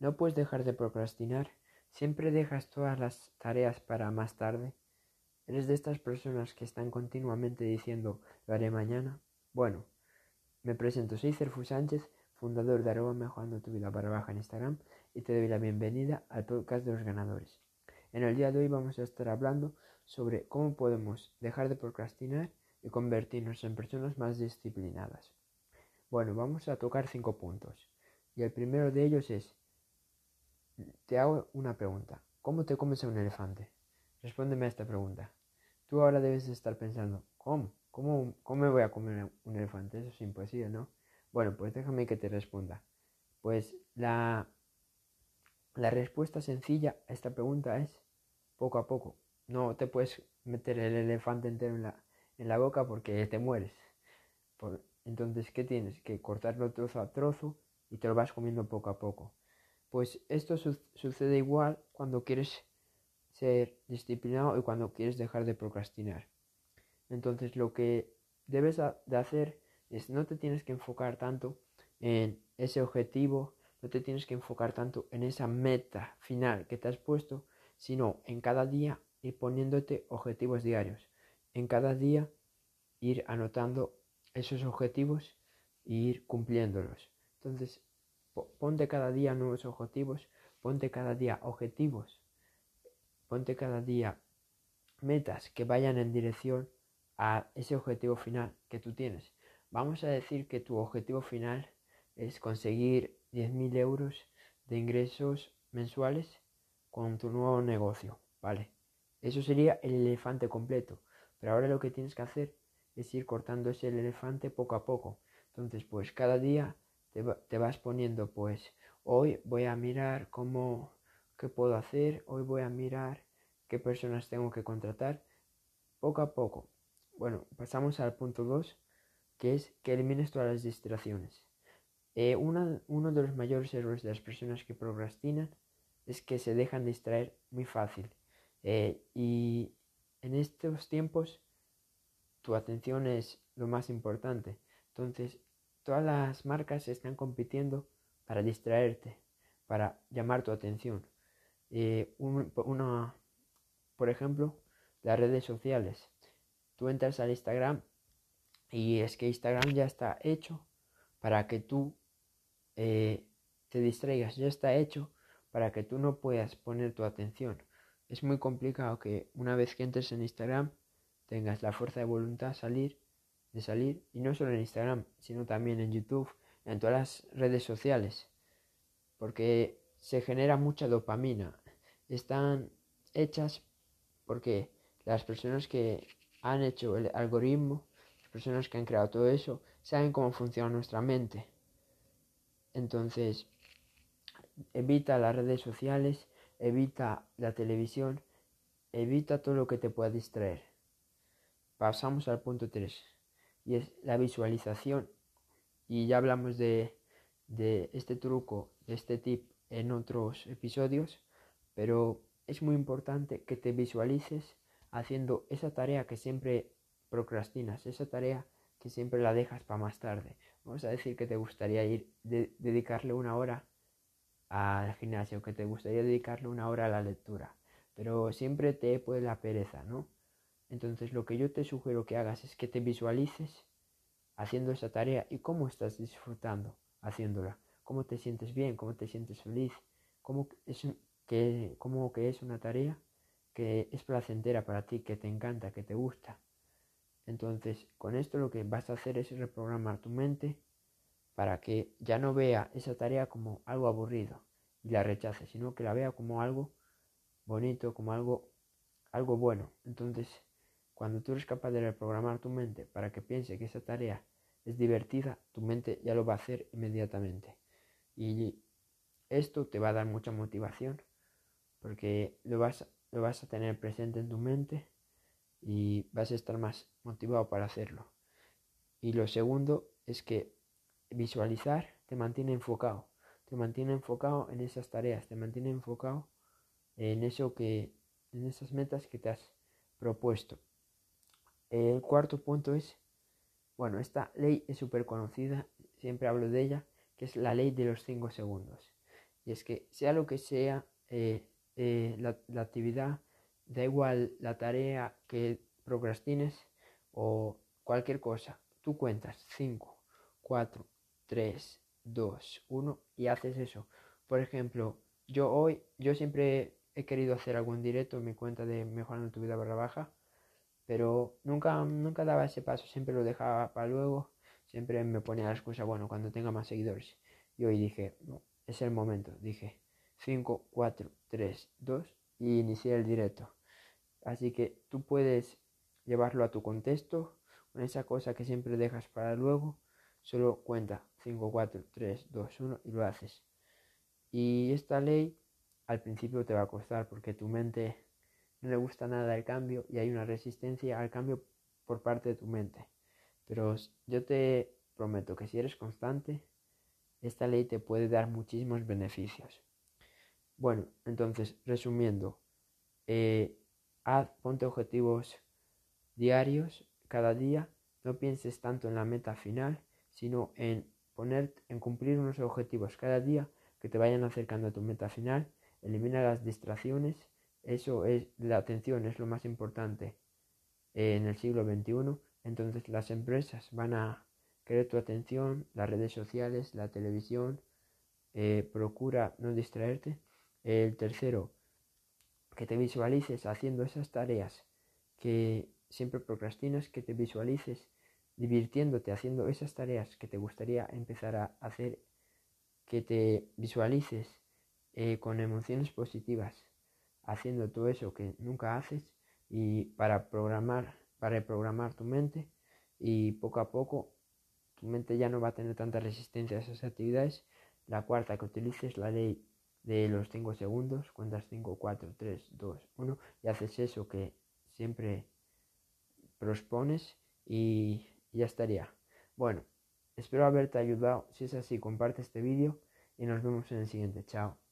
no puedes dejar de procrastinar. Siempre dejas todas las tareas para más tarde. ¿Eres de estas personas que están continuamente diciendo lo haré mañana? Bueno, me presento, soy Cerfu Sánchez, fundador de arroba mejorando tu vida para baja en Instagram y te doy la bienvenida al podcast de los ganadores. En el día de hoy vamos a estar hablando sobre cómo podemos dejar de procrastinar y convertirnos en personas más disciplinadas. Bueno, vamos a tocar cinco puntos. Y el primero de ellos es te hago una pregunta. ¿Cómo te comes un elefante? Respóndeme a esta pregunta. Tú ahora debes estar pensando, ¿cómo? ¿Cómo, cómo me voy a comer un elefante? Eso es imposible, ¿no? Bueno, pues déjame que te responda. Pues la, la respuesta sencilla a esta pregunta es poco a poco. No te puedes meter el elefante entero en la, en la boca porque te mueres. entonces, ¿qué tienes? Que cortarlo trozo a trozo y te lo vas comiendo poco a poco. Pues esto sucede igual cuando quieres ser disciplinado y cuando quieres dejar de procrastinar. Entonces lo que debes de hacer es no te tienes que enfocar tanto en ese objetivo, no te tienes que enfocar tanto en esa meta final que te has puesto, sino en cada día ir poniéndote objetivos diarios. En cada día ir anotando esos objetivos e ir cumpliéndolos. Entonces, Ponte cada día nuevos objetivos, ponte cada día objetivos, ponte cada día metas que vayan en dirección a ese objetivo final que tú tienes. Vamos a decir que tu objetivo final es conseguir 10.000 euros de ingresos mensuales con tu nuevo negocio, ¿vale? Eso sería el elefante completo. Pero ahora lo que tienes que hacer es ir cortando ese elefante poco a poco. Entonces, pues cada día te, vas poniendo pues hoy voy a mirar cómo, qué puedo hacer, hoy voy a mirar qué personas tengo que contratar, poco a poco. Bueno, pasamos al punto 2, que es que elimines todas las distracciones. Eh, uno de los mayores errores de las personas que procrastinan es que se dejan distraer muy fácil. Eh, y en estos tiempos tu atención es lo más importante. Entonces, Todas las marcas están compitiendo para distraerte, para llamar tu atención. Eh, una, por ejemplo, las redes sociales. Tú entras al Instagram y es que Instagram ya está hecho para que tú eh, te distraigas, ya está hecho para que tú no puedas poner tu atención. Es muy complicado que una vez que entres en Instagram tengas la fuerza de voluntad a salir de salir, y no solo en Instagram, sino también en YouTube, en todas las redes sociales, porque se genera mucha dopamina. Están hechas porque las personas que han hecho el algoritmo, las personas que han creado todo eso, saben cómo funciona nuestra mente. Entonces, evita las redes sociales, evita la televisión, evita todo lo que te pueda distraer. Pasamos al punto 3 y es la visualización. Y ya hablamos de, de este truco, de este tip en otros episodios, pero es muy importante que te visualices haciendo esa tarea que siempre procrastinas, esa tarea que siempre la dejas para más tarde. Vamos a decir que te gustaría ir, dedicarle una hora al gimnasio, que te gustaría dedicarle una hora a la lectura, pero siempre te puede la pereza, ¿no? Entonces lo que yo te sugiero que hagas es que te visualices haciendo esa tarea y cómo estás disfrutando haciéndola, cómo te sientes bien, cómo te sientes feliz, cómo es, que, cómo que es una tarea que es placentera para ti, que te encanta, que te gusta. Entonces, con esto lo que vas a hacer es reprogramar tu mente para que ya no vea esa tarea como algo aburrido y la rechace, sino que la vea como algo bonito, como algo, algo bueno. Entonces, cuando tú eres capaz de reprogramar tu mente para que piense que esa tarea es divertida, tu mente ya lo va a hacer inmediatamente. Y esto te va a dar mucha motivación porque lo vas, lo vas a tener presente en tu mente y vas a estar más motivado para hacerlo. Y lo segundo es que visualizar te mantiene enfocado, te mantiene enfocado en esas tareas, te mantiene enfocado en eso que, en esas metas que te has propuesto. El cuarto punto es, bueno, esta ley es súper conocida, siempre hablo de ella, que es la ley de los 5 segundos. Y es que sea lo que sea eh, eh, la, la actividad, da igual la tarea que procrastines o cualquier cosa, tú cuentas 5, 4, 3, 2, 1 y haces eso. Por ejemplo, yo hoy, yo siempre he querido hacer algún directo en mi cuenta de Mejorando tu vida barra baja, pero nunca, nunca daba ese paso, siempre lo dejaba para luego, siempre me ponía la excusa, bueno, cuando tenga más seguidores. Y hoy dije, no, es el momento, dije 5, 4, 3, 2 y inicié el directo. Así que tú puedes llevarlo a tu contexto, con esa cosa que siempre dejas para luego, solo cuenta 5, 4, 3, 2, 1 y lo haces. Y esta ley al principio te va a costar porque tu mente no le gusta nada el cambio y hay una resistencia al cambio por parte de tu mente. Pero yo te prometo que si eres constante, esta ley te puede dar muchísimos beneficios. Bueno, entonces, resumiendo, eh, haz, ponte objetivos diarios cada día, no pienses tanto en la meta final, sino en poner, en cumplir unos objetivos cada día que te vayan acercando a tu meta final, elimina las distracciones, eso es, la atención es lo más importante en el siglo XXI, entonces las empresas van a querer tu atención, las redes sociales, la televisión, eh, procura no distraerte. El tercero, que te visualices haciendo esas tareas que siempre procrastinas, que te visualices divirtiéndote haciendo esas tareas que te gustaría empezar a hacer, que te visualices eh, con emociones positivas haciendo todo eso que nunca haces y para programar, para reprogramar tu mente y poco a poco tu mente ya no va a tener tanta resistencia a esas actividades. La cuarta, que utilices la ley de los 5 segundos, cuentas 5, 4, 3, 2, 1 y haces eso que siempre prospones y ya estaría. Bueno, espero haberte ayudado. Si es así, comparte este vídeo y nos vemos en el siguiente. Chao.